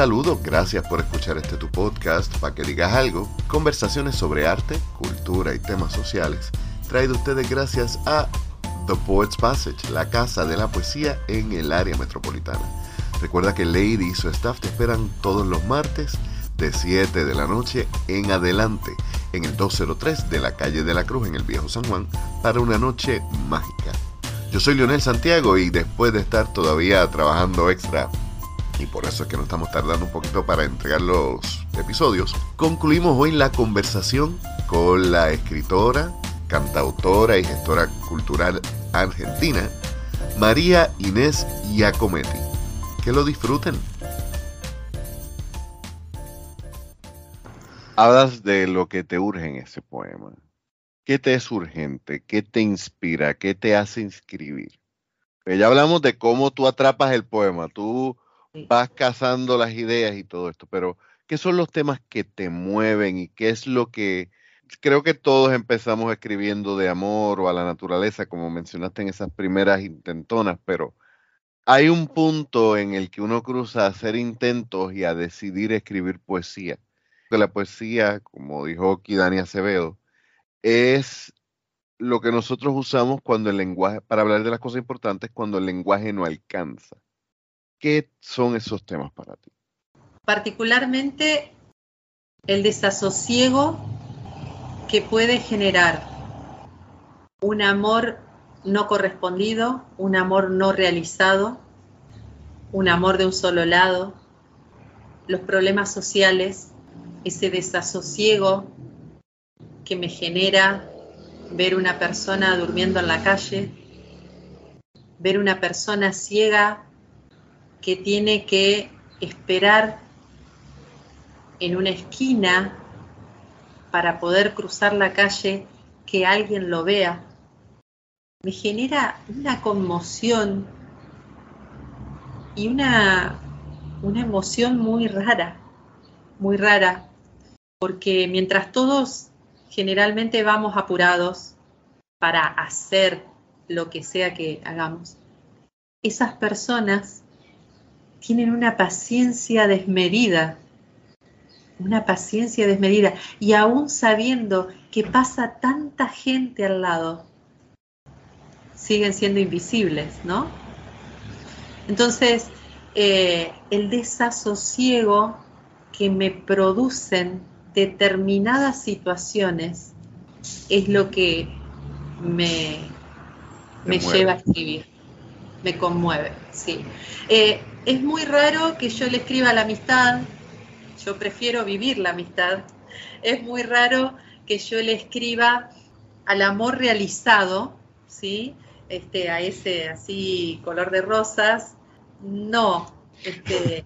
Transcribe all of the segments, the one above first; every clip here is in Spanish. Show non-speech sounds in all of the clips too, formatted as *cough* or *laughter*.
Saludos, gracias por escuchar este tu podcast, para que digas algo, conversaciones sobre arte, cultura y temas sociales, traído ustedes gracias a The Poets Passage, la casa de la poesía en el área metropolitana. Recuerda que Lady y su staff te esperan todos los martes de 7 de la noche en adelante en el 203 de la calle de la Cruz en el Viejo San Juan para una noche mágica. Yo soy Leonel Santiago y después de estar todavía trabajando extra, y por eso es que nos estamos tardando un poquito para entregar los episodios, concluimos hoy la conversación con la escritora, cantautora y gestora cultural argentina, María Inés Iacometti. Que lo disfruten. Hablas de lo que te urge en ese poema. ¿Qué te es urgente? ¿Qué te inspira? ¿Qué te hace inscribir? Pues ya hablamos de cómo tú atrapas el poema, tú vas cazando las ideas y todo esto, pero ¿qué son los temas que te mueven y qué es lo que creo que todos empezamos escribiendo de amor o a la naturaleza, como mencionaste en esas primeras intentonas, pero hay un punto en el que uno cruza a hacer intentos y a decidir escribir poesía. La poesía, como dijo aquí Dani Acevedo, es lo que nosotros usamos cuando el lenguaje, para hablar de las cosas importantes, cuando el lenguaje no alcanza. ¿Qué son esos temas para ti? Particularmente el desasosiego que puede generar un amor no correspondido, un amor no realizado, un amor de un solo lado, los problemas sociales, ese desasosiego que me genera ver una persona durmiendo en la calle, ver una persona ciega que tiene que esperar en una esquina para poder cruzar la calle, que alguien lo vea, me genera una conmoción y una, una emoción muy rara, muy rara, porque mientras todos generalmente vamos apurados para hacer lo que sea que hagamos, esas personas tienen una paciencia desmedida una paciencia desmedida y aún sabiendo que pasa tanta gente al lado, siguen siendo invisibles, ¿no? Entonces, eh, el desasosiego que me producen determinadas situaciones es lo que me, me lleva a escribir, me conmueve, sí. Eh, es muy raro que yo le escriba la amistad, yo prefiero vivir la amistad. Es muy raro que yo le escriba al amor realizado, ¿sí? Este, a ese así color de rosas. No, este,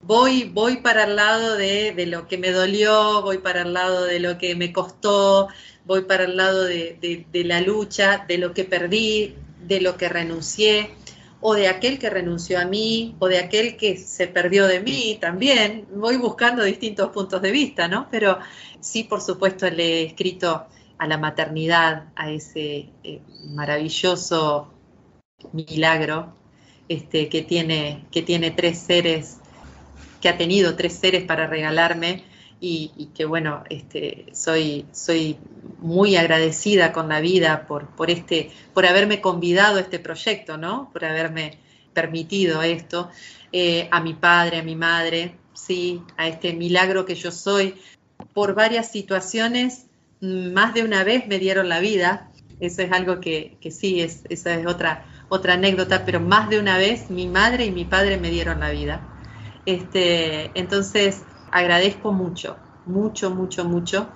voy, voy para el lado de, lo que me dolió, voy para el lado de lo que me costó, voy para el lado de la lucha, de lo que perdí, de lo que renuncié o de aquel que renunció a mí, o de aquel que se perdió de mí también. Voy buscando distintos puntos de vista, ¿no? Pero sí, por supuesto, le he escrito a la maternidad, a ese eh, maravilloso milagro este, que, tiene, que tiene tres seres, que ha tenido tres seres para regalarme y, que bueno, este, soy, soy muy agradecida con la vida por, por, este, por haberme convidado a este proyecto, ¿no? Por haberme permitido esto, eh, a mi padre, a mi madre, sí, a este milagro que yo soy. Por varias situaciones, más de una vez me dieron la vida. Eso es algo que, que sí, es, esa es otra, otra anécdota, pero más de una vez mi madre y mi padre me dieron la vida. Este, entonces, agradezco mucho, mucho, mucho, mucho.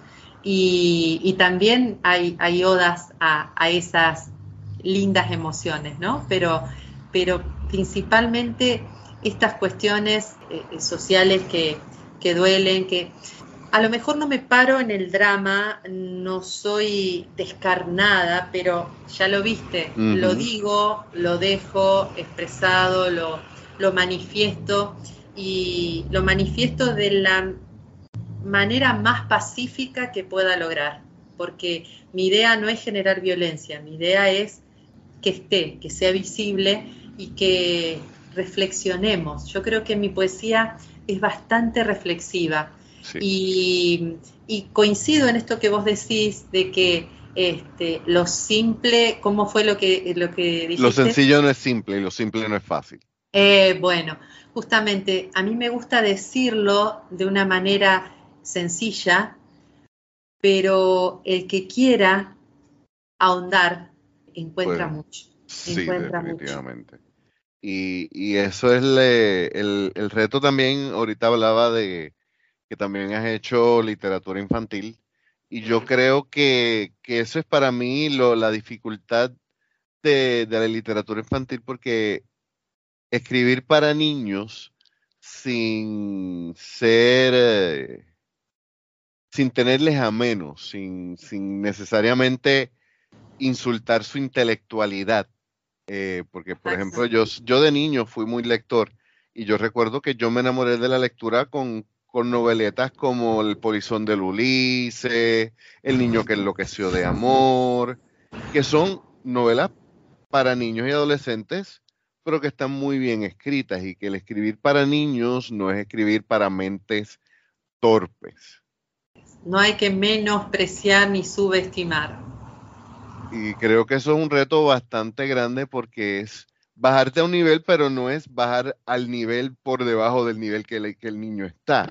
Y, también hay, hay odas a, esas lindas emociones, ¿no? Pero, pero principalmente estas cuestiones eh, sociales que, duelen, que a lo mejor no me paro en el drama, no soy descarnada, pero ya lo viste, lo digo, lo dejo expresado, lo, lo manifiesto y lo manifiesto de la manera más pacífica que pueda lograr, porque mi idea no es generar violencia, mi idea es que esté, que sea visible y que reflexionemos. Yo creo que mi poesía es bastante reflexiva. Y, coincido en esto que vos decís de que este, lo simple, ¿cómo fue lo que, lo que dijiste? Lo sencillo no es simple y lo simple no es fácil. Eh, bueno, justamente a mí me gusta decirlo de una manera sencilla, pero el que quiera ahondar encuentra mucho. Sí, definitivamente. Y, eso es el, el, reto también, ahorita hablaba de que también has hecho literatura infantil, y yo creo que, eso es para mí lo, la dificultad de, la literatura infantil, porque escribir para niños sin ser, eh, sin tenerles a menos, sin, sin necesariamente insultar su intelectualidad. Eh, porque, por ejemplo, yo, yo de niño fui muy lector y yo recuerdo que yo me enamoré de la lectura con, con noveletas como El polizón del Ulises, El niño que enloqueció de amor, que son novelas para niños y adolescentes, pero que están muy bien escritas y que el escribir para niños no es escribir para mentes torpes. No hay que menospreciar ni subestimar. Y creo que eso es un reto bastante grande porque es bajarte a un nivel, pero no es bajar al nivel por debajo del nivel que, el niño está.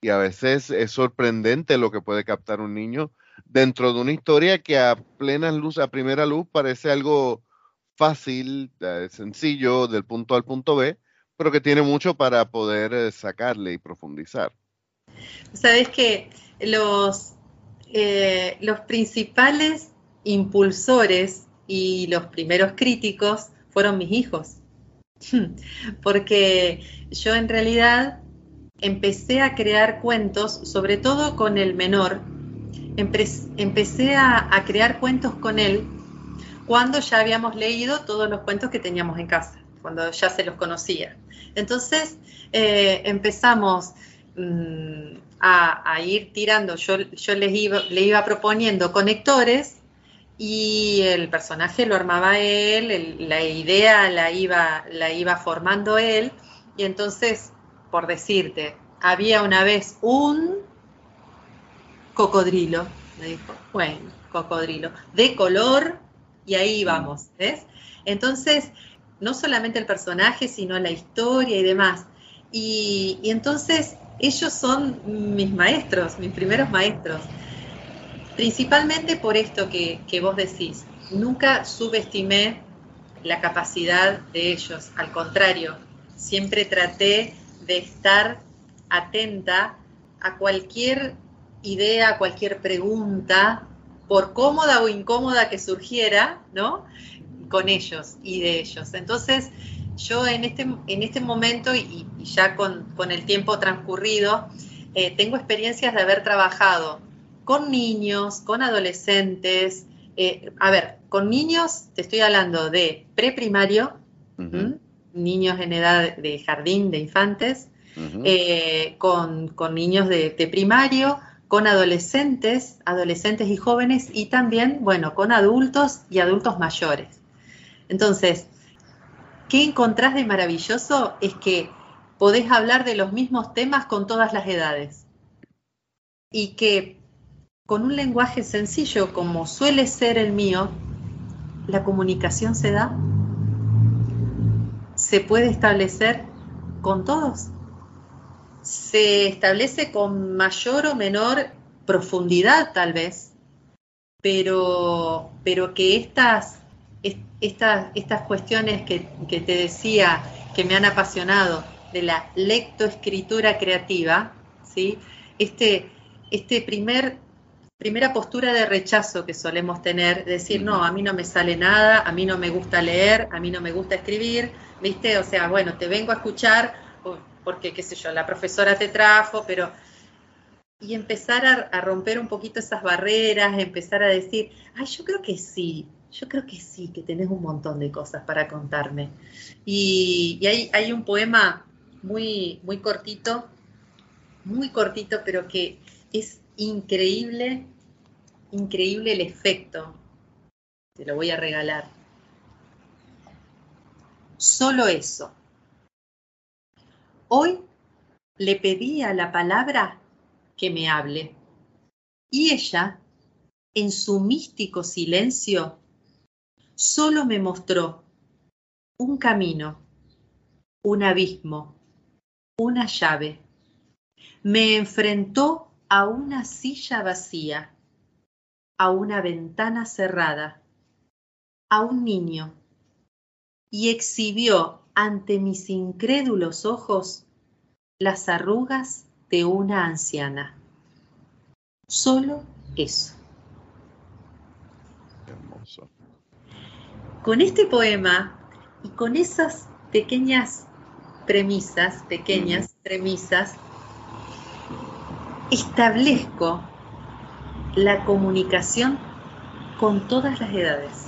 Y a veces es sorprendente lo que puede captar un niño dentro de una historia que a plena luz, a primera luz, parece algo fácil, eh, sencillo, del punto A al punto B, pero que tiene mucho para poder eh, sacarle y profundizar. Sabes que los, eh, los principales impulsores y los primeros críticos fueron mis hijos. *laughs* Porque yo en realidad empecé a crear cuentos, sobre todo con el menor, empecé a, crear cuentos con él cuando ya habíamos leído todos los cuentos que teníamos en casa, cuando ya se los conocía. Entonces eh, empezamos mm, a, ir tirando, yo, le iba proponiendo conectores y el personaje lo armaba él, la idea la iba, la iba formando él, y entonces, por decirte, había una vez un cocodrilo, me dijo, bueno, cocodrilo, de color, y ahí vamos, ¿ves? Entonces, no solamente el personaje, sino la historia y demás. Y, y entonces, ellos son mis maestros, mis primeros maestros. Principalmente por esto que, vos decís, nunca subestimé la capacidad de ellos, al contrario, siempre traté de estar atenta a cualquier idea, a cualquier pregunta, por cómoda o incómoda que surgiera, ¿no? Con ellos y de ellos. Entonces, yo en este, en este momento y, ya con, el tiempo transcurrido, eh, tengo experiencias de haber trabajado con niños, con adolescentes. Eh, a ver, con niños te estoy hablando de preprimario, niños en edad de jardín, de infantes, eh, con, niños de, primario, con adolescentes, adolescentes y jóvenes, y también, bueno, con adultos y adultos mayores. Entonces, ¿qué encontrás de maravilloso? Es que podés hablar de los mismos temas con todas las edades. Y que con un lenguaje sencillo como suele ser el mío, la comunicación se da, se puede establecer con todos, se establece con mayor o menor profundidad tal vez, pero, pero que estas, estas, estas cuestiones que, que te decía que me han apasionado de la lectoescritura creativa, ¿sí? este, este primer primera postura de rechazo que solemos tener, decir, no, a mí no me sale nada, a mí no me gusta leer, a mí no me gusta escribir, ¿viste? O sea, bueno, te vengo a escuchar porque, qué sé yo, la profesora te trajo, pero... Y empezar a, romper un poquito esas barreras, empezar a decir, ay, yo creo que sí, yo creo que sí, que tenés un montón de cosas para contarme. Y, hay, hay un poema muy, muy cortito, muy cortito, pero que es increíble, increíble el efecto. Te lo voy a regalar. Solo eso. Hoy le pedí a la palabra que me hable. Y ella, en su místico silencio, solo me mostró un camino, un abismo, una llave. Me enfrentó a una silla vacía, a una ventana cerrada, a un niño, y exhibió ante mis incrédulos ojos las arrugas de una anciana. Solo eso. Hermoso. Con este poema y con esas pequeñas premisas, pequeñas premisas, establezco la comunicación con todas las edades.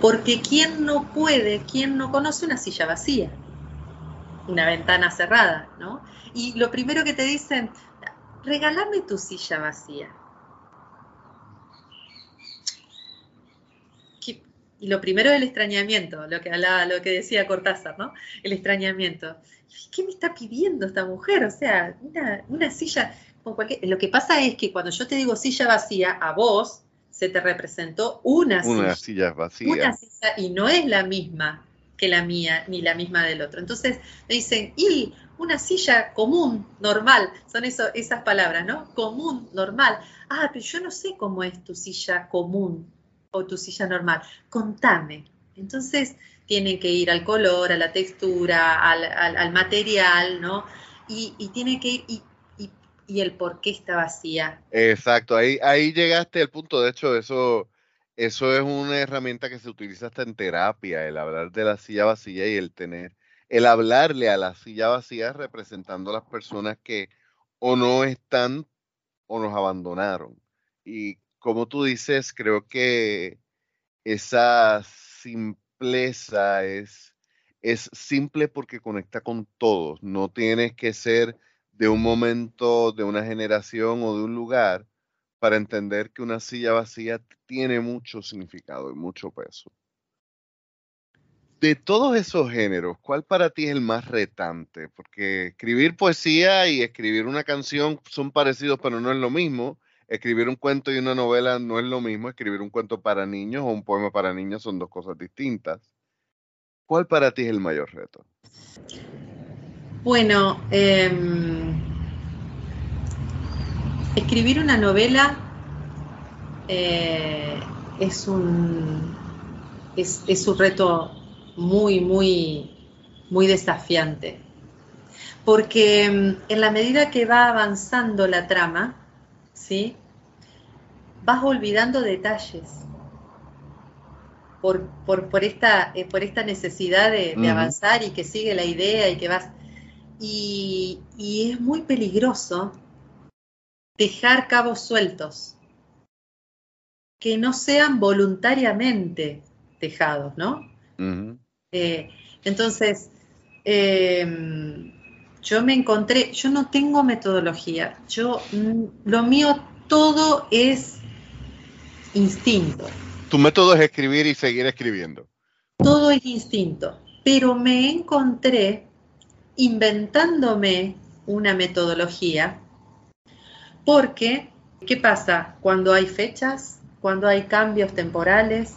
Porque ¿quién no puede, quién no conoce una silla vacía? Una ventana cerrada, ¿no? Y lo primero que te dicen, regálame tu silla vacía. Y lo primero es el extrañamiento, lo que lo que decía Cortázar, ¿no? El extrañamiento. ¿Qué me está pidiendo esta mujer? O sea, una, silla con cualquier. Lo que pasa es que cuando yo te digo silla vacía, a vos se te representó una, una silla. vacía. Una silla y no es la misma que la mía ni la misma del otro. Entonces me dicen, y una silla común, normal, son eso, esas palabras, ¿no? Común, normal. Ah, pero yo no sé cómo es tu silla común o tu silla normal. Contame. Entonces tienen que ir al color, a la textura, al, material, ¿no? Y, y tiene que ir, y, y, el por qué está vacía. Exacto, ahí, ahí llegaste al punto, de hecho, eso, eso es una herramienta que se utiliza hasta en terapia, el hablar de la silla vacía y el tener, el hablarle a la silla vacía representando a las personas que o no están o nos abandonaron. Y como tú dices, creo que esa simpleza es, es simple porque conecta con todos. No tienes que ser de un momento, de una generación o de un lugar para entender que una silla vacía tiene mucho significado y mucho peso. De todos esos géneros, ¿cuál para ti es el más retante? Porque escribir poesía y escribir una canción son parecidos, pero no es lo mismo escribir un cuento y una novela no es lo mismo, escribir un cuento para niños o un poema para niños son dos cosas distintas. ¿Cuál para ti es el mayor reto? Bueno, em, escribir una novela eh, es, un, es, es un reto muy, muy, muy desafiante. Porque em, en la medida que va avanzando la trama, ¿sí? Vas olvidando detalles por, por, esta, eh, por esta necesidad de, avanzar y que sigue la idea y que vas... Y, es muy peligroso dejar cabos sueltos que no sean voluntariamente dejados, ¿no? Eh, entonces, em, yo me encontré, yo no tengo metodología, yo mm, lo mío todo es instinto. Tu método es escribir y seguir escribiendo. Todo es instinto, pero me encontré inventándome una metodología porque, ¿qué pasa? Cuando hay fechas, cuando hay cambios temporales,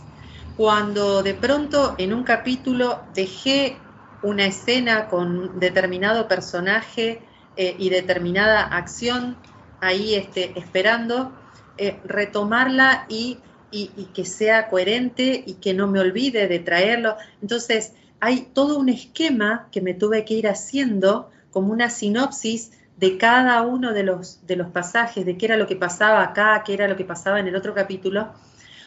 cuando de pronto en un capítulo dejé una escena con determinado personaje eh, y determinada acción ahí este, esperando, eh, retomarla y, que sea coherente y que no me olvide de traerlo. Entonces, hay todo un esquema que me tuve que ir haciendo como una sinopsis de cada uno de los, de los pasajes, de qué era lo que pasaba acá, qué era lo que pasaba en el otro capítulo,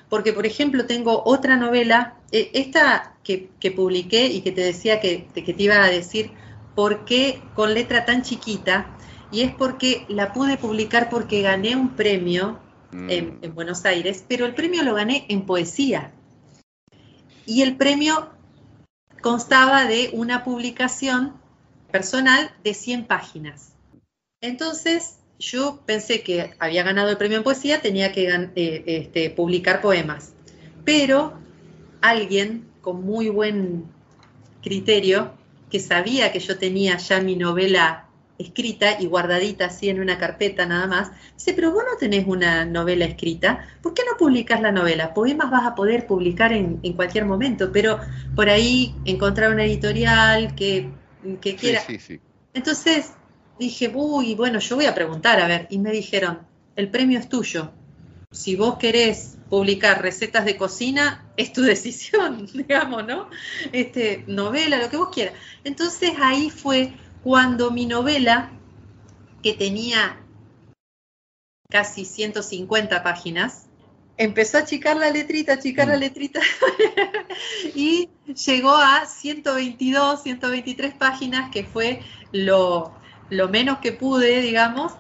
porque, por ejemplo, tengo otra novela, eh, esta que, publiqué y que te decía que, que, te iba a decir por qué con letra tan chiquita, y es porque la pude publicar porque gané un premio en, mm. en Buenos Aires, pero el premio lo gané en poesía. Y el premio constaba de una publicación personal de 100 páginas. Entonces, yo pensé que había ganado el premio en poesía, tenía que eh, este, publicar poemas. Pero alguien con muy buen criterio que sabía que yo tenía ya mi novela escrita y guardadita así en una carpeta nada más, dice, pero vos no tenés una novela escrita, ¿por qué no publicas la novela? Poemas vas a poder publicar en, cualquier momento, pero por ahí encontrar una editorial que, que quiera. Sí, sí, sí. Entonces dije, uy, bueno, yo voy a preguntar, a ver, y me dijeron, el premio es tuyo. Si vos querés publicar recetas de cocina, es tu *laughs* decisión, *laughs* digamos, ¿no? Este, novela, lo que vos quieras. Entonces ahí fue cuando mi novela, que tenía casi 150 páginas, empezó a achicar la letrita, achicar la mm. letrita, *laughs* y llegó a 122, 123 páginas, que fue lo, lo menos que pude, digamos,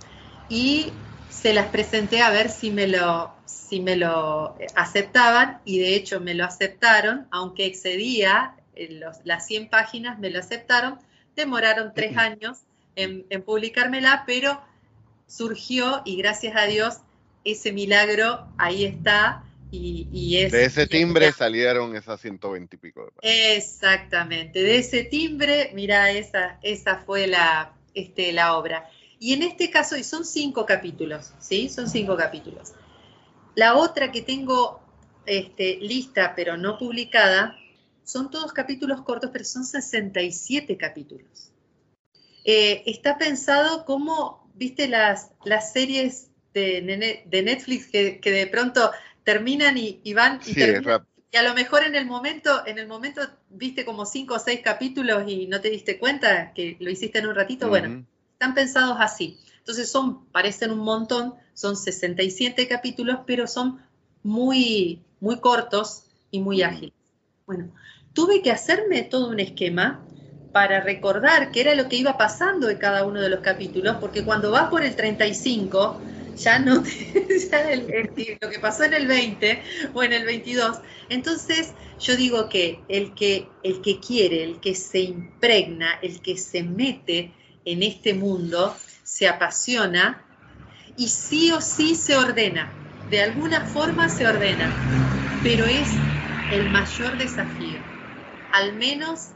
y se las presenté a ver si me lo, si me lo aceptaban, y de hecho me lo aceptaron, aunque excedía eh, las 100 páginas, me lo aceptaron, demoraron tres años en, publicármela, pero surgió y gracias a Dios ese milagro ahí está. Y, es, de ese timbre salieron esas 120 y pico de páginas. Exactamente, de ese timbre, mira, esa, esa fue la, este, la obra. Y en este caso, y son cinco capítulos, ¿sí? Son cinco capítulos. La otra que tengo este, lista, pero no publicada, son todos capítulos cortos, pero son 67 capítulos. Eh, está pensado como, viste, las, las series de, de Netflix que, de pronto terminan y, van y, y a lo mejor en el momento, en el momento viste como cinco o seis capítulos y no te diste cuenta que lo hiciste en un ratito. Bueno, están pensados así. Entonces son, parecen un montón, son 67 capítulos, pero son muy, muy cortos y muy ágiles. Bueno, tuve que hacerme todo un esquema para recordar qué era lo que iba pasando en cada uno de los capítulos, porque cuando vas por el 35, ya no *laughs* ya lo que pasó en el 20 o en el 22. Entonces, yo digo que el que el que quiere, el que se impregna, el que se mete en este mundo, se apasiona y sí o sí se ordena. De alguna forma se ordena, pero es el mayor desafío. Al menos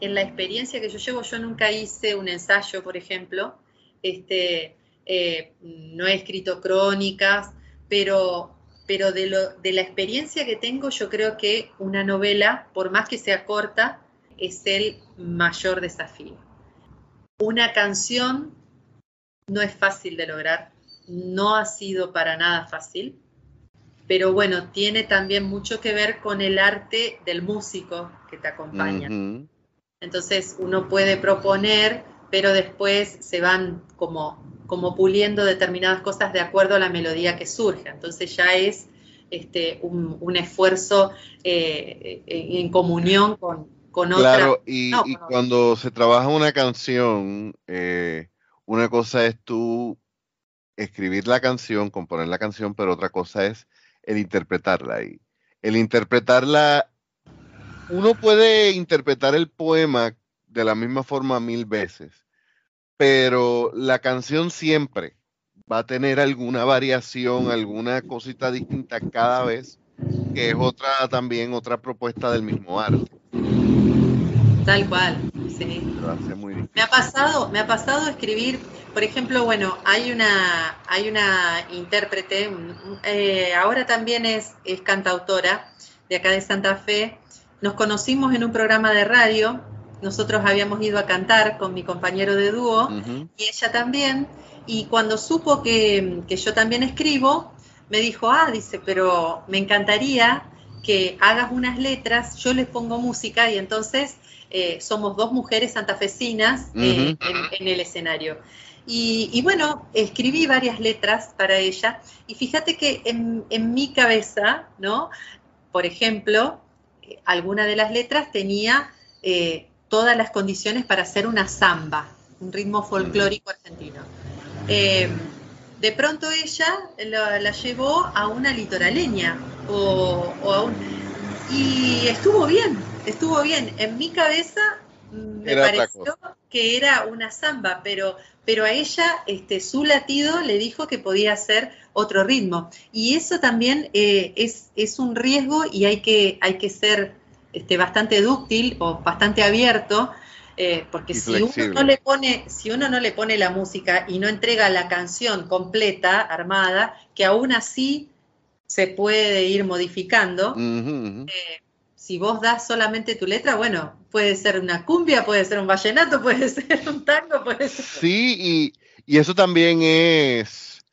en la experiencia que yo llevo, yo nunca hice un ensayo, por ejemplo, este, eh, no he escrito crónicas, pero, pero de, lo, de la experiencia que tengo, yo creo que una novela, por más que sea corta, es el mayor desafío. Una canción no es fácil de lograr, no ha sido para nada fácil, pero bueno, tiene también mucho que ver con el arte del músico que te acompaña. Entonces uno puede proponer, pero después se van como como puliendo determinadas cosas de acuerdo a la melodía que surge. Entonces ya es este, un, esfuerzo eh, en comunión con, con otra. Claro, y, cuando se trabaja una canción, eh, una cosa es tú escribir la canción, componer la canción, pero otra cosa es el interpretarla. Y el interpretarla, uno puede interpretar el poema de la misma forma mil veces, pero la canción siempre va a tener alguna variación, alguna cosita distinta cada vez, que es otra también otra propuesta del mismo arte. Tal cual, sí. me ha pasado, me ha pasado escribir, por ejemplo, bueno, hay una, hay una intérprete, eh, ahora también es, es cantautora de acá de Santa Fe. Nos conocimos en un programa de radio nosotros habíamos ido a cantar con mi compañero de dúo y ella también, y cuando supo que, yo también escribo, me dijo, ah, dice, pero me encantaría que hagas unas letras, yo les pongo música y entonces eh, somos dos mujeres santafesinas eh, en, el escenario. Y, bueno, escribí varias letras para ella y fíjate que en, en mi cabeza, ¿no? Por ejemplo, alguna de las letras tenía eh, todas las condiciones para hacer una samba, un ritmo folclórico argentino. Eh, de pronto ella la, llevó a una litoraleña o, a un, y estuvo bien, estuvo bien. En mi cabeza mm, me pareció que era una samba, pero, pero a ella este, su latido le dijo que podía hacer otro ritmo. Y eso también eh, es, es, un riesgo y hay que, hay que ser este, bastante dúctil o bastante abierto, Eh, porque si uno, no le pone, si uno no le pone la música y no entrega la canción completa, armada, que aún así se puede ir modificando, eh, si vos das solamente tu letra, bueno, puede ser una cumbia, puede ser un vallenato, *laughs* puede ser un tango, puede ser... Sí, y, eso también es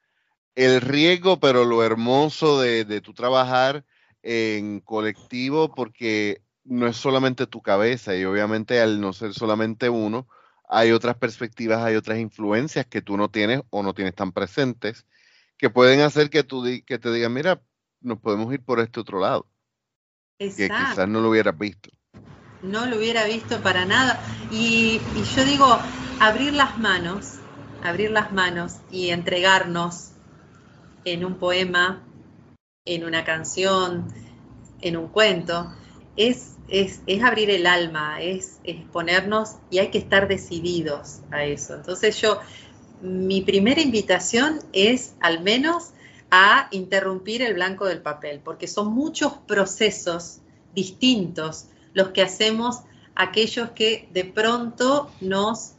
el riesgo, pero lo hermoso de, de tu trabajar en colectivo, porque no es solamente tu cabeza y obviamente al no ser solamente uno, hay otras perspectivas, hay otras influencias que tú no tienes o no tienes tan presentes que pueden hacer que, tú que te digan, mira, nos podemos ir por este otro lado. Que quizás no lo hubieras visto. No lo hubiera visto para nada. Y yo digo, abrir las manos, abrir las manos y entregarnos en un poema, en una canción, en un cuento, es es, abrir el alma, es, exponernos y hay que estar decididos a eso. Entonces yo, mi primera invitación es al menos a interrumpir el blanco del papel, porque son muchos procesos distintos los que hacemos aquellos que de pronto nos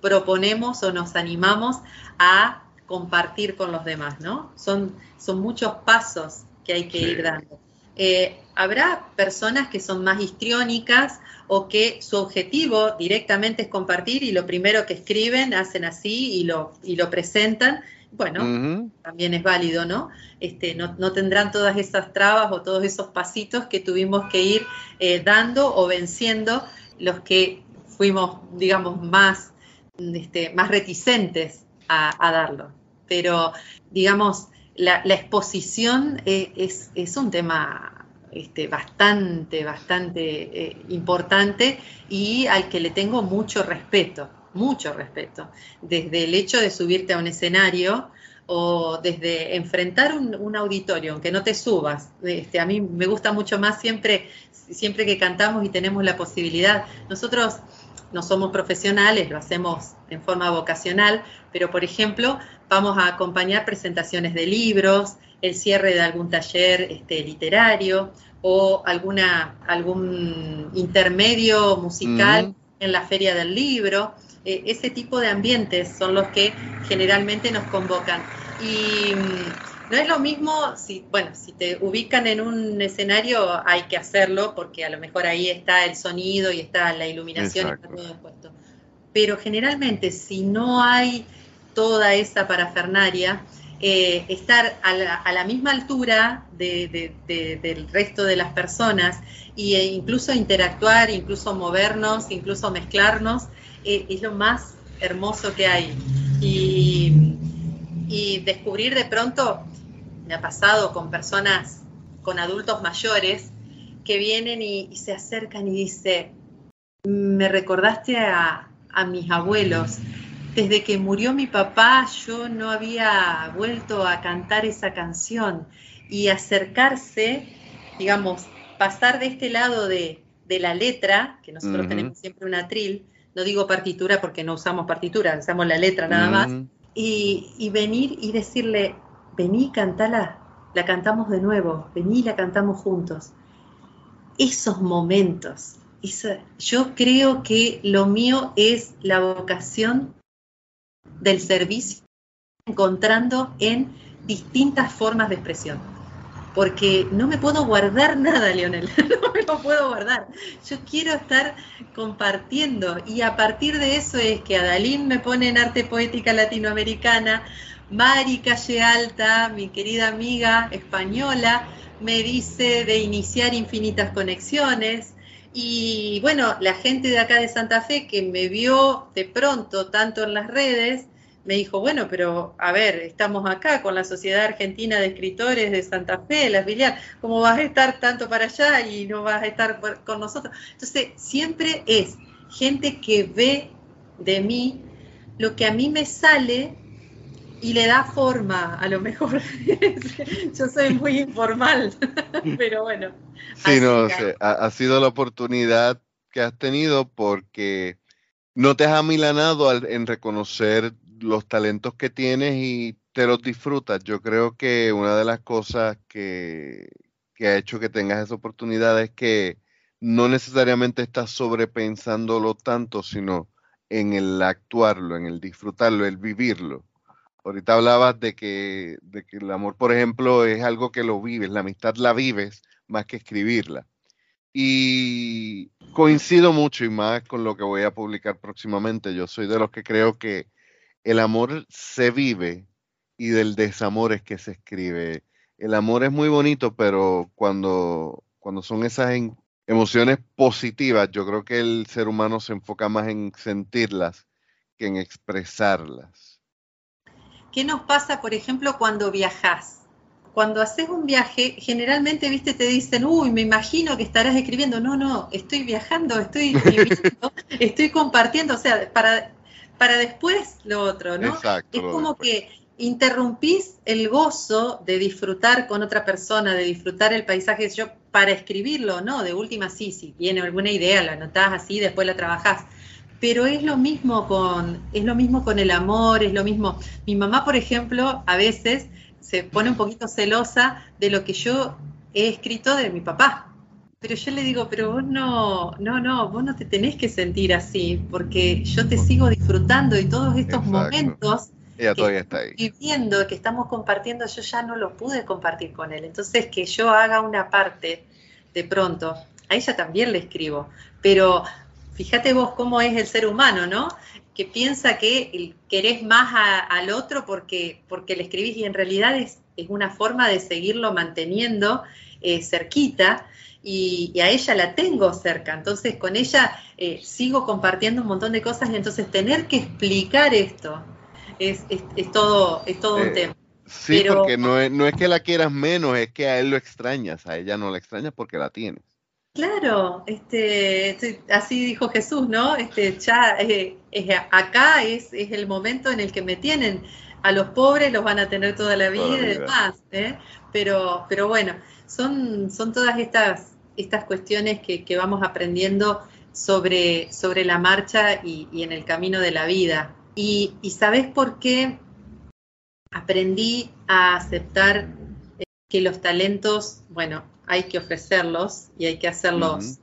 proponemos o nos animamos a compartir con los demás, ¿no? Son, son muchos pasos que hay que ir dando. Eh, habrá personas que son más histriónicas o que su objetivo directamente es compartir y lo primero que escriben hacen así y lo, y lo presentan. Bueno, también es válido, ¿no? Este, ¿no? ¿no? tendrán todas esas trabas o todos esos pasitos que tuvimos que ir eh, dando o venciendo los que fuimos, digamos, más, este, más reticentes a, darlo. Pero, digamos, la, exposición eh, es, es, un tema este, bastante, bastante eh, importante y al que le tengo mucho respeto, mucho respeto. Desde el hecho de subirte a un escenario o desde enfrentar un, auditorio, aunque no te subas. Este, a mí me gusta mucho más siempre, siempre que cantamos y tenemos la posibilidad. Nosotros no somos profesionales, lo hacemos en forma vocacional, pero por ejemplo, vamos a acompañar presentaciones de libros, el cierre de algún taller este, literario o alguna, algún intermedio musical en la feria del libro. Eh, ese tipo de ambientes son los que generalmente nos convocan. Y mm, no es lo mismo, si, bueno, si te ubican en un escenario hay que hacerlo porque a lo mejor ahí está el sonido y está la iluminación y está todo dispuesto. Pero generalmente si no hay toda esa parafernaria, eh, estar a la, misma altura del resto de las personas e incluso interactuar, incluso movernos, incluso mezclarnos, eh, es lo más hermoso que hay. Y, descubrir de pronto, me ha pasado con personas, con adultos mayores, que vienen y, se acercan y dicen, me recordaste a, a mis abuelos, desde que murió mi papá yo no había vuelto a cantar esa canción y acercarse, digamos, pasar de este lado de, la letra, que nosotros tenemos siempre una tril, no digo partitura porque no usamos partitura, usamos la letra nada más, y, venir y decirle, vení, cantala, la cantamos de nuevo, vení, la cantamos juntos. Esos momentos, yo creo que lo mío es la vocación del servicio encontrando en distintas formas de expresión. Porque no me puedo guardar nada, Leonel, *laughs* no me lo puedo guardar. Yo quiero estar compartiendo y a partir de eso es que Adalín me pone en arte poética latinoamericana, Mari Calle Alta, mi querida amiga española, me dice de iniciar infinitas conexiones, y bueno, la gente de acá de Santa Fe que me vio de pronto tanto en las redes, me dijo, bueno, pero a ver, estamos acá con la Sociedad Argentina de Escritores de Santa Fe, las Villar, ¿cómo vas a estar tanto para allá y no vas a estar con nosotros? Entonces, siempre es gente que ve de mí lo que a mí me sale y le da forma, a lo mejor. *laughs* Yo soy muy informal, *laughs* pero bueno. Sí, no, ha, sido la oportunidad que has tenido porque no te has amilanado en reconocer los talentos que tienes y te los disfrutas. Yo creo que una de las cosas que, que ha hecho que tengas esa oportunidad es que no necesariamente estás sobrepensándolo tanto, sino en el actuarlo, en el disfrutarlo, el vivirlo. Ahorita hablabas de que, de que el amor, por ejemplo, es algo que lo vives, la amistad la vives más que escribirla. Y coincido mucho y más con lo que voy a publicar próximamente. Yo soy de los que creo que el amor se vive y del desamor es que se escribe. El amor es muy bonito, pero cuando, cuando son esas emociones positivas, yo creo que el ser humano se enfoca más en sentirlas que en expresarlas. ¿Qué nos pasa, por ejemplo, cuando viajas? Cuando haces un viaje, generalmente, viste, te dicen, uy, me imagino que estarás escribiendo. No, no, estoy viajando, estoy *laughs* viviendo, estoy compartiendo. O sea, para, para después lo otro, ¿no? Exacto, es como que interrumpís el gozo de disfrutar con otra persona, de disfrutar el paisaje, yo para escribirlo, ¿no? De última sí, si viene alguna idea, la anotás así, después la trabajás pero es lo mismo con, es lo mismo con el amor, es lo mismo. Mi mamá, por ejemplo, a veces se pone un poquito celosa de lo que yo he escrito de mi papá. Pero yo le digo, pero vos no, no, no, vos no te tenés que sentir así, porque yo te sigo disfrutando y todos estos momentos ella todavía está ahí. viviendo, que estamos compartiendo, yo ya no lo pude compartir con él. Entonces, que yo haga una parte de pronto, a ella también le escribo, pero fíjate vos cómo es el ser humano, ¿no? Que piensa que querés más al otro porque, porque le escribís y en realidad es, una forma de seguirlo manteniendo eh, cerquita. Y, a ella la tengo cerca, entonces con ella eh, sigo compartiendo un montón de cosas y entonces tener que explicar esto es, todo, es todo un eh, tema. Sí, porque no es, no es que la quieras menos, es que a él lo extrañas, a ella no la extrañas porque la tienes. Claro, este, así dijo Jesús, ¿no? Este, ya eh, acá es, el momento en el que me tienen. A los pobres los van a tener toda la vida y demás, ¿eh? Pero, pero bueno, son, son todas estas, estas cuestiones que, vamos aprendiendo sobre, sobre la marcha y, en el camino de la vida. Y, y ¿sabes por qué aprendí a aceptar eh, que los talentos, bueno, hay que ofrecerlos y hay que hacerlos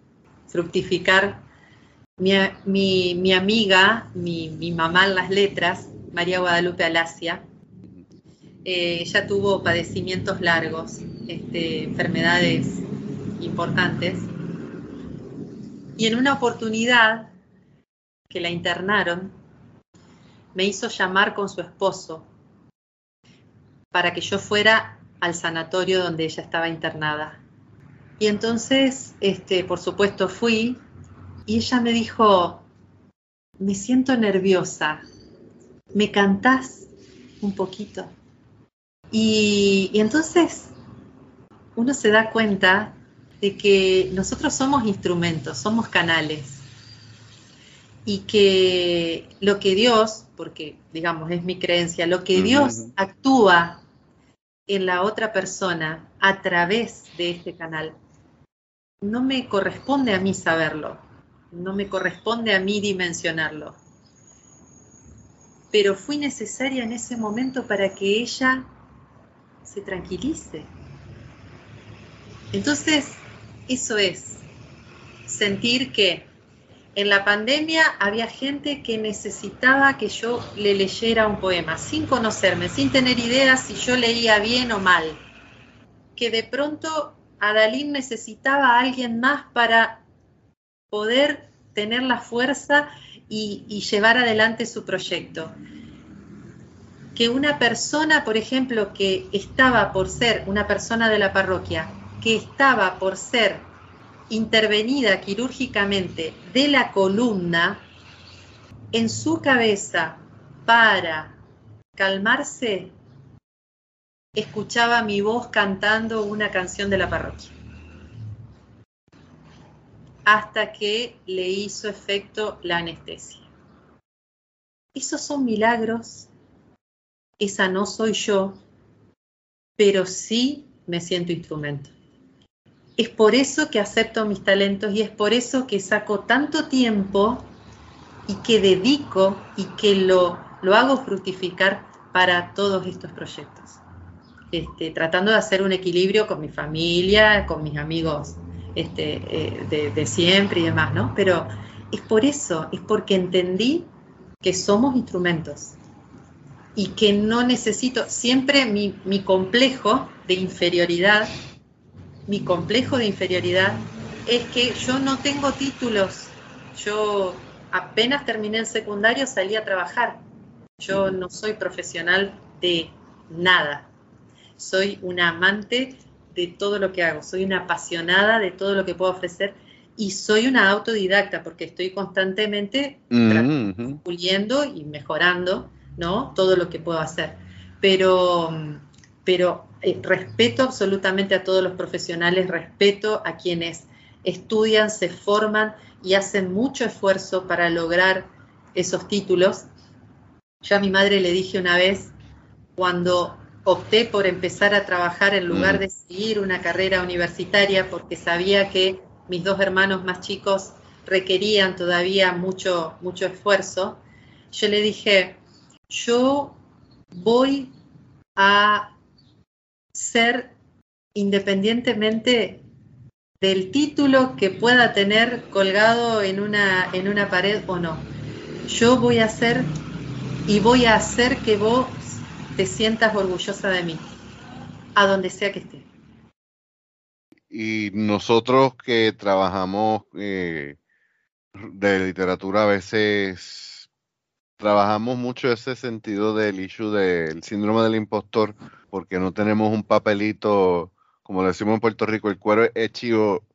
fructificar. Mi, amiga, mi, mamá en las letras, María Guadalupe Alasia, eh, ella tuvo padecimientos largos, este, enfermedades importantes, y en una oportunidad que la internaron, me hizo llamar con su esposo para que yo fuera al sanatorio donde ella estaba internada. Y entonces, este, por supuesto, fui y ella me dijo, me siento nerviosa, ¿me cantás un poquito? Y, y entonces uno se da cuenta de que nosotros somos instrumentos, somos canales. Y que lo que Dios, porque digamos es mi creencia, lo que Dios actúa en la otra persona a través de este canal no me corresponde a mí saberlo, no me corresponde a mí dimensionarlo. Pero fui necesaria en ese momento para que ella se tranquilice. Entonces, eso es, sentir que en la pandemia había gente que necesitaba que yo le leyera un poema, sin conocerme, sin tener idea si yo leía bien o mal. Que de pronto Adalín necesitaba a alguien más para poder tener la fuerza y, llevar adelante su proyecto. Que una persona, por ejemplo, que estaba por ser una persona de la parroquia, que estaba por ser intervenida quirúrgicamente de la columna, en su cabeza para calmarse escuchaba mi voz cantando una canción de la parroquia. Hasta que le hizo efecto la anestesia. Esos son milagros. Esa no soy yo, pero sí me siento instrumento. Es por eso que acepto mis talentos y es por eso que saco tanto tiempo y que dedico y que lo, lo hago fructificar para todos estos proyectos. Este, tratando de hacer un equilibrio con mi familia, con mis amigos este, eh, de, siempre y demás, ¿no? Pero es por eso, es porque entendí que somos instrumentos y que no necesito, siempre mi, mi complejo de inferioridad, mi complejo de inferioridad es que yo no tengo títulos, yo apenas terminé el secundario salí a trabajar, yo no soy profesional de nada, soy una amante de todo lo que hago, soy una apasionada de todo lo que puedo ofrecer y soy una autodidacta porque estoy constantemente puliendo y mejorando, ¿no? Todo lo que puedo hacer. Pero, pero eh, respeto absolutamente a todos los profesionales, respeto a quienes estudian, se forman y hacen mucho esfuerzo para lograr esos títulos. Yo a mi madre le dije una vez, cuando opté por empezar a trabajar en lugar mm. de seguir una carrera universitaria porque sabía que mis dos hermanos más chicos requerían todavía mucho, mucho esfuerzo, yo le dije, yo voy a ser independientemente del título que pueda tener colgado en una, en una pared o no. Yo voy a hacer y voy a hacer que vos te sientas orgullosa de mí, a donde sea que esté. Y nosotros que trabajamos eh, de literatura a veces trabajamos mucho ese sentido del issue del síndrome del impostor, porque no tenemos un papelito, como decimos en Puerto Rico, el cuero hecho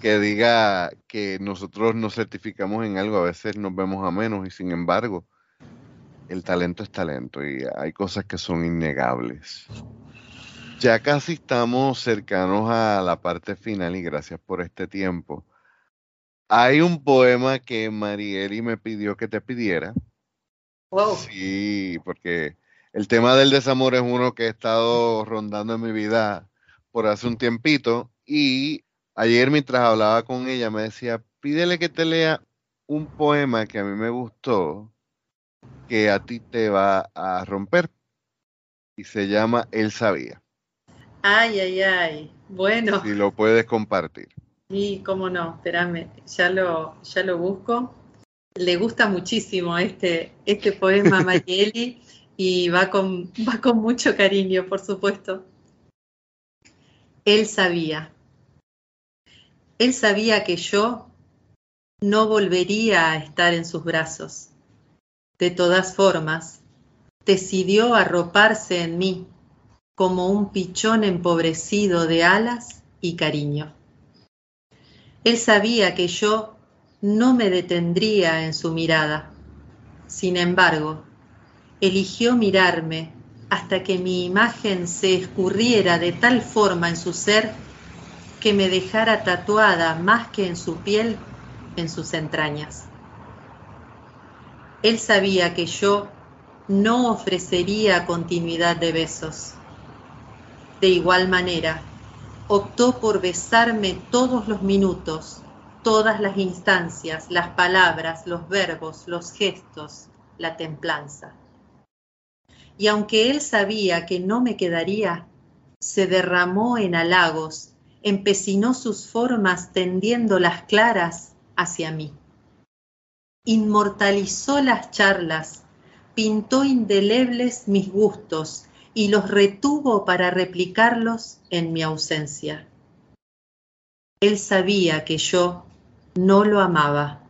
que diga que nosotros nos certificamos en algo, a veces nos vemos a menos y sin embargo el talento es talento y hay cosas que son innegables. Ya casi estamos cercanos a la parte final y gracias por este tiempo. Hay un poema que Marieli me pidió que te pidiera. Wow. Sí, porque el tema del desamor es uno que he estado rondando en mi vida por hace un tiempito y ayer mientras hablaba con ella me decía, pídele que te lea un poema que a mí me gustó que a ti te va a romper y se llama Él sabía. Ay, ay, ay. Bueno. Si lo puedes compartir. Y cómo no, espérame, ya lo, ya lo busco. Le gusta muchísimo este, este poema a Marieli *laughs* y va con, va con mucho cariño, por supuesto. Él sabía. Él sabía que yo no volvería a estar en sus brazos de todas formas, decidió arroparse en mí como un pichón empobrecido de alas y cariño. Él sabía que yo no me detendría en su mirada. Sin embargo, eligió mirarme hasta que mi imagen se escurriera de tal forma en su ser que me dejara tatuada más que en su piel, en sus entrañas. Él sabía que yo no ofrecería continuidad de besos. De igual manera, optó por besarme todos los minutos, todas las instancias, las palabras, los verbos, los gestos, la templanza. Y aunque él sabía que no me quedaría, se derramó en halagos, empecinó sus formas tendiendo las claras hacia mí inmortalizó las charlas, pintó indelebles mis gustos y los retuvo para replicarlos en mi ausencia. Él sabía que yo no lo amaba,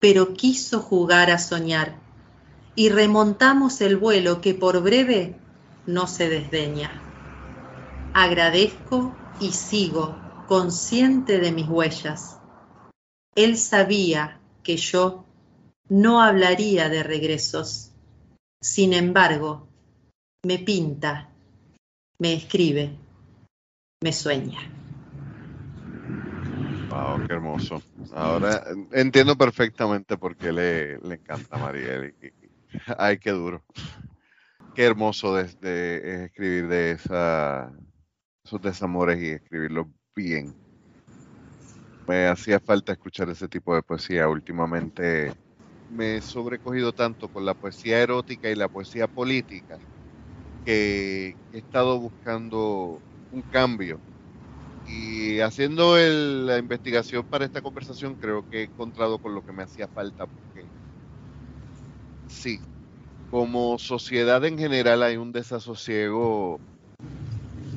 pero quiso jugar a soñar y remontamos el vuelo que por breve no se desdeña. Agradezco y sigo consciente de mis huellas. Él sabía que yo no hablaría de regresos. Sin embargo, me pinta, me escribe, me sueña. Wow, qué hermoso. Ahora entiendo perfectamente por qué le, encanta a Mariel. Ay, qué duro. Qué hermoso de, escribir de esa, esos desamores y escribirlo bien. Me hacía falta escuchar ese tipo de poesía últimamente me he sobrecogido tanto con la poesía erótica y la poesía política que he estado buscando un cambio. Y haciendo la investigación para esta conversación creo que he encontrado con lo que me hacía falta porque sí, como sociedad en general hay un desasosiego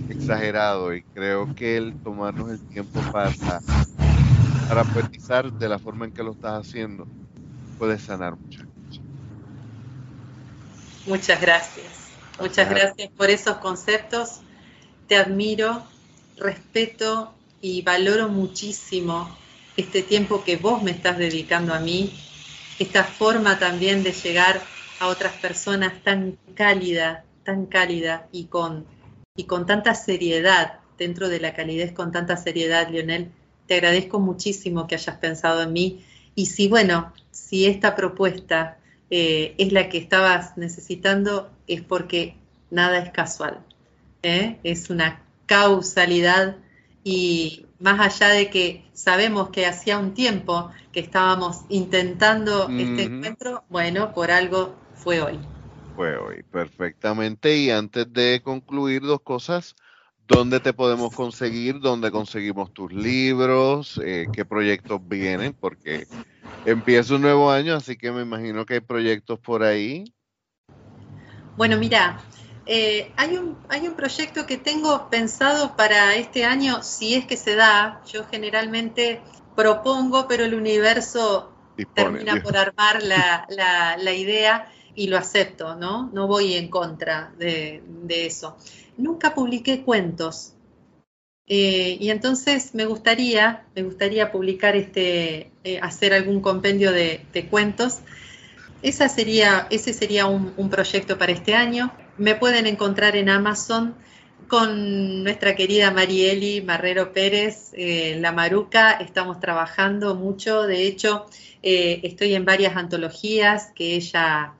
exagerado y creo que el tomarnos el tiempo para, para poetizar de la forma en que lo estás haciendo puede sanar muchas cosas. Muchas gracias. Muchas gracias por esos conceptos. Te admiro, respeto y valoro muchísimo este tiempo que vos me estás dedicando a mí, esta forma también de llegar a otras personas tan cálida, tan cálida y con, y con tanta seriedad, dentro de la calidez con tanta seriedad, Lionel. Te agradezco muchísimo que hayas pensado en mí. Y si, bueno, si esta propuesta eh, es la que estabas necesitando, es porque nada es casual. ¿eh? Es una causalidad y más allá de que sabemos que hacía un tiempo que estábamos intentando este encuentro, bueno, por algo fue hoy. Fue hoy, perfectamente. Y antes de concluir, dos cosas. ¿Dónde te podemos conseguir? ¿Dónde conseguimos tus libros? Eh, ¿Qué proyectos vienen? Porque empieza un nuevo año, así que me imagino que hay proyectos por ahí. Bueno, mira, eh, hay, un, hay un proyecto que tengo pensado para este año, si es que se da. Yo generalmente propongo, pero el universo termina por armar la, la idea y lo acepto, ¿no? No voy en contra de, eso. Nunca publiqué cuentos. Eh, y entonces me gustaría, me gustaría publicar este, eh, hacer algún compendio de, cuentos. Esa sería, ese sería un, proyecto para este año. Me pueden encontrar en Amazon con nuestra querida Marieli Marrero Pérez, eh, La Maruca. Estamos trabajando mucho. De hecho, estoy en varias antologías que ella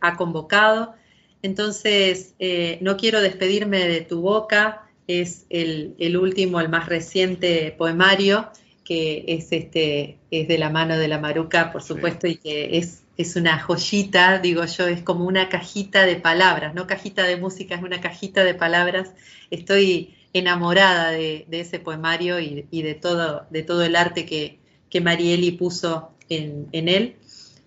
ha convocado. Entonces, eh, no quiero despedirme de tu boca, es el, último, el más reciente poemario, que es, este, es de la mano de la Maruca, por supuesto, y que es, es una joyita, digo yo, es como una cajita de palabras, no cajita de música, es una cajita de palabras. Estoy enamorada de, ese poemario y, de, todo, de todo el arte que, que Marieli puso en, en él.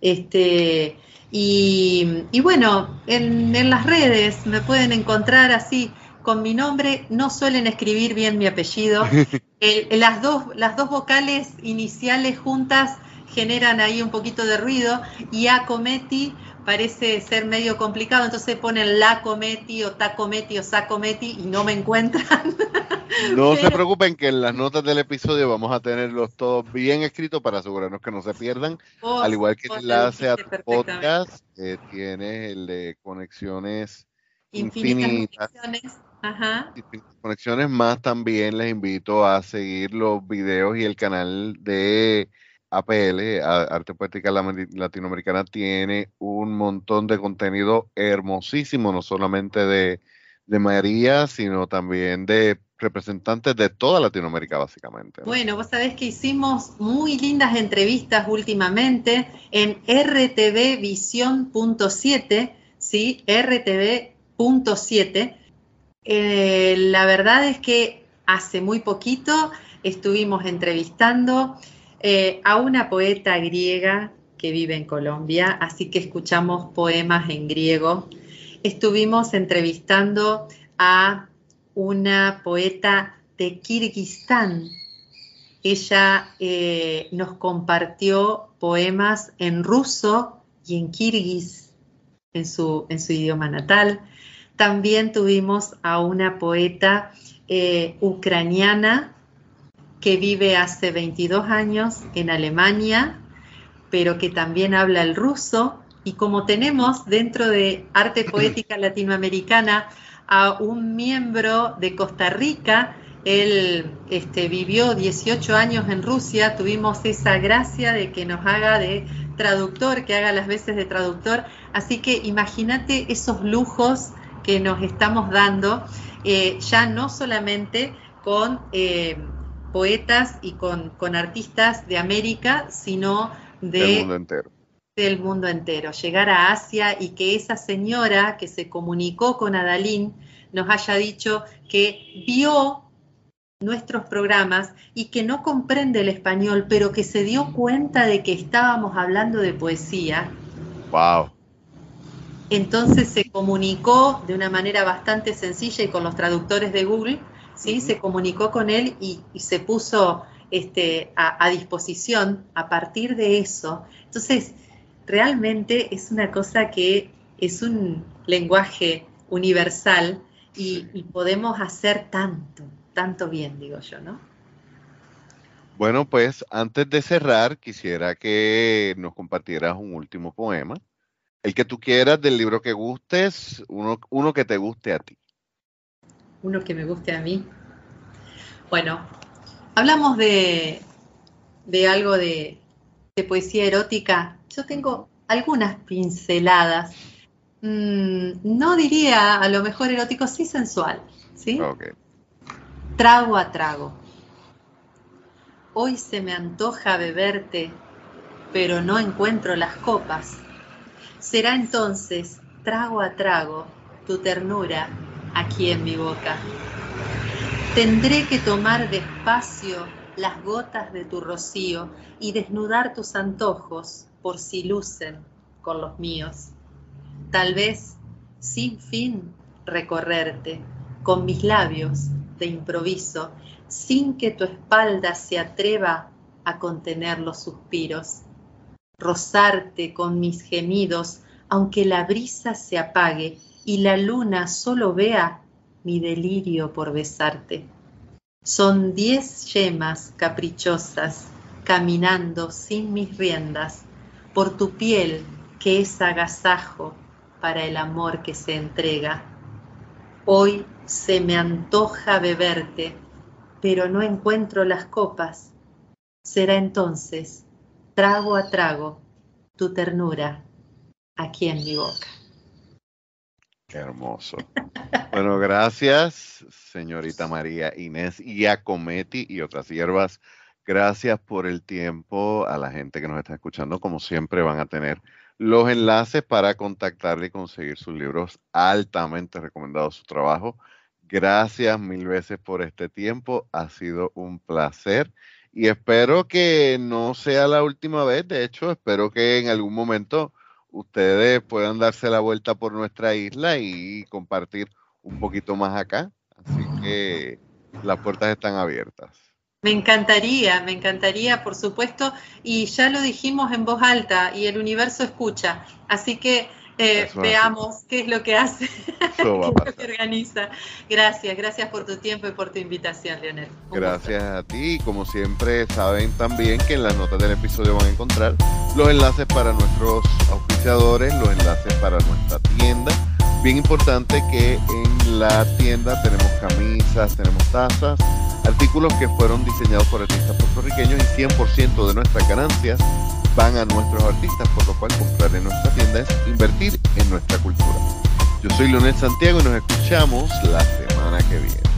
Este, y, bueno, en, las redes me pueden encontrar así con mi nombre, no suelen escribir bien mi apellido. *laughs* las, dos, las dos vocales iniciales juntas generan ahí un poquito de ruido y Acometi parece ser medio complicado, entonces ponen la cometi o tacometi o sacometi y no me encuentran. *laughs* No se preocupen que en las notas del episodio vamos a tenerlos todos bien escritos para asegurarnos que no se pierdan. Al igual que el enlace a tu podcast, que tiene el de conexiones infinitas. Conexiones. Ajá. Conexiones más también les invito a seguir los videos y el canal de APL, Arte Poética Latinoamericana, tiene un montón de contenido hermosísimo, no solamente de, María, sino también de representantes de toda Latinoamérica, básicamente. Bueno, vos sabés que hicimos muy lindas entrevistas últimamente en rtvvision.7, ¿sí? rtv.7. Eh, la verdad es que hace muy poquito estuvimos entrevistando eh, a una poeta griega que vive en Colombia, así que escuchamos poemas en griego. Estuvimos entrevistando a una poeta de Kirguistán. Ella eh, nos compartió poemas en ruso y en su, en su idioma natal. También tuvimos a una poeta eh, ucraniana que vive hace 22 años en Alemania, pero que también habla el ruso. Y como tenemos dentro de arte poética *clears throat* latinoamericana a un miembro de Costa Rica, él este, vivió 18 años en Rusia, tuvimos esa gracia de que nos haga de traductor, que haga las veces de traductor. Así que imagínate esos lujos que nos estamos dando, eh, ya no solamente con eh, poetas y con, artistas de América, sino del mundo entero. Del mundo entero. Llegar a Asia y que esa señora que se comunicó con Adalín nos haya dicho que vio nuestros programas y que no comprende el español, pero que se dio cuenta de que estábamos hablando de poesía. Wow. Entonces se comunicó de una manera bastante sencilla y con los traductores de Google, ¿sí? Se comunicó con él y, se puso este, a, disposición a partir de eso. Entonces, realmente es una cosa que es un lenguaje universal y, y podemos hacer tanto, tanto bien, digo yo, ¿no? Bueno, pues antes de cerrar, quisiera que nos compartieras un último poema. El que tú quieras del libro que gustes, uno, uno que te guste a ti. Uno que me guste a mí. Bueno, hablamos de, de algo de, poesía erótica. Yo tengo algunas pinceladas. Mm, no diría a lo mejor erótico, sí sensual. ¿sí? Okay trago a trago. Hoy se me antoja beberte, pero no encuentro las copas. Será entonces, trago a trago, tu ternura aquí en mi boca. Tendré que tomar despacio las gotas de tu rocío y desnudar tus antojos por si lucen con los míos. Tal vez, sin fin, recorrerte con mis labios de improviso, sin que tu espalda se atreva a contener los suspiros, rozarte con mis gemidos, aunque la brisa se apague y la luna solo vea mi delirio por besarte. Son diez yemas caprichosas caminando sin mis riendas por tu piel que es agasajo para el amor que se entrega. Hoy se me antoja beberte, pero no encuentro las copas. Será entonces, trago a trago, tu ternura aquí en mi boca. Qué hermoso. Bueno, gracias, señorita María Inés Iacometi y otras hierbas. Gracias por el tiempo a la gente que nos está escuchando. Como siempre, van a tener los enlaces para contactarle y conseguir sus libros. Altamente recomendado su trabajo. Gracias mil veces por este tiempo. Ha sido un placer y espero que no sea la última vez. De hecho, espero que en algún momento ustedes puedan darse la vuelta por nuestra isla y compartir un poquito más acá. Así que las puertas están abiertas. Me encantaría, me encantaría, por supuesto, y ya lo dijimos en voz alta y el universo escucha. Así que eh, veamos qué es lo que hace, *laughs* qué es lo que organiza. Gracias, gracias por tu tiempo y por tu invitación, Leonel. gracias a ti. Como siempre, saben también que en las notas del episodio van a encontrar los enlaces para nuestros auspiciadores, los enlaces para nuestra tienda. Bien importante que en la tienda tenemos camisas, tenemos tazas, artículos que fueron diseñados por artistas puertorriqueños y 100% de nuestras ganancias van a nuestros artistas, por lo cual comprar en nuestra tienda es invertir en nuestra cultura. Yo soy Leonel Santiago y nos escuchamos la semana que viene.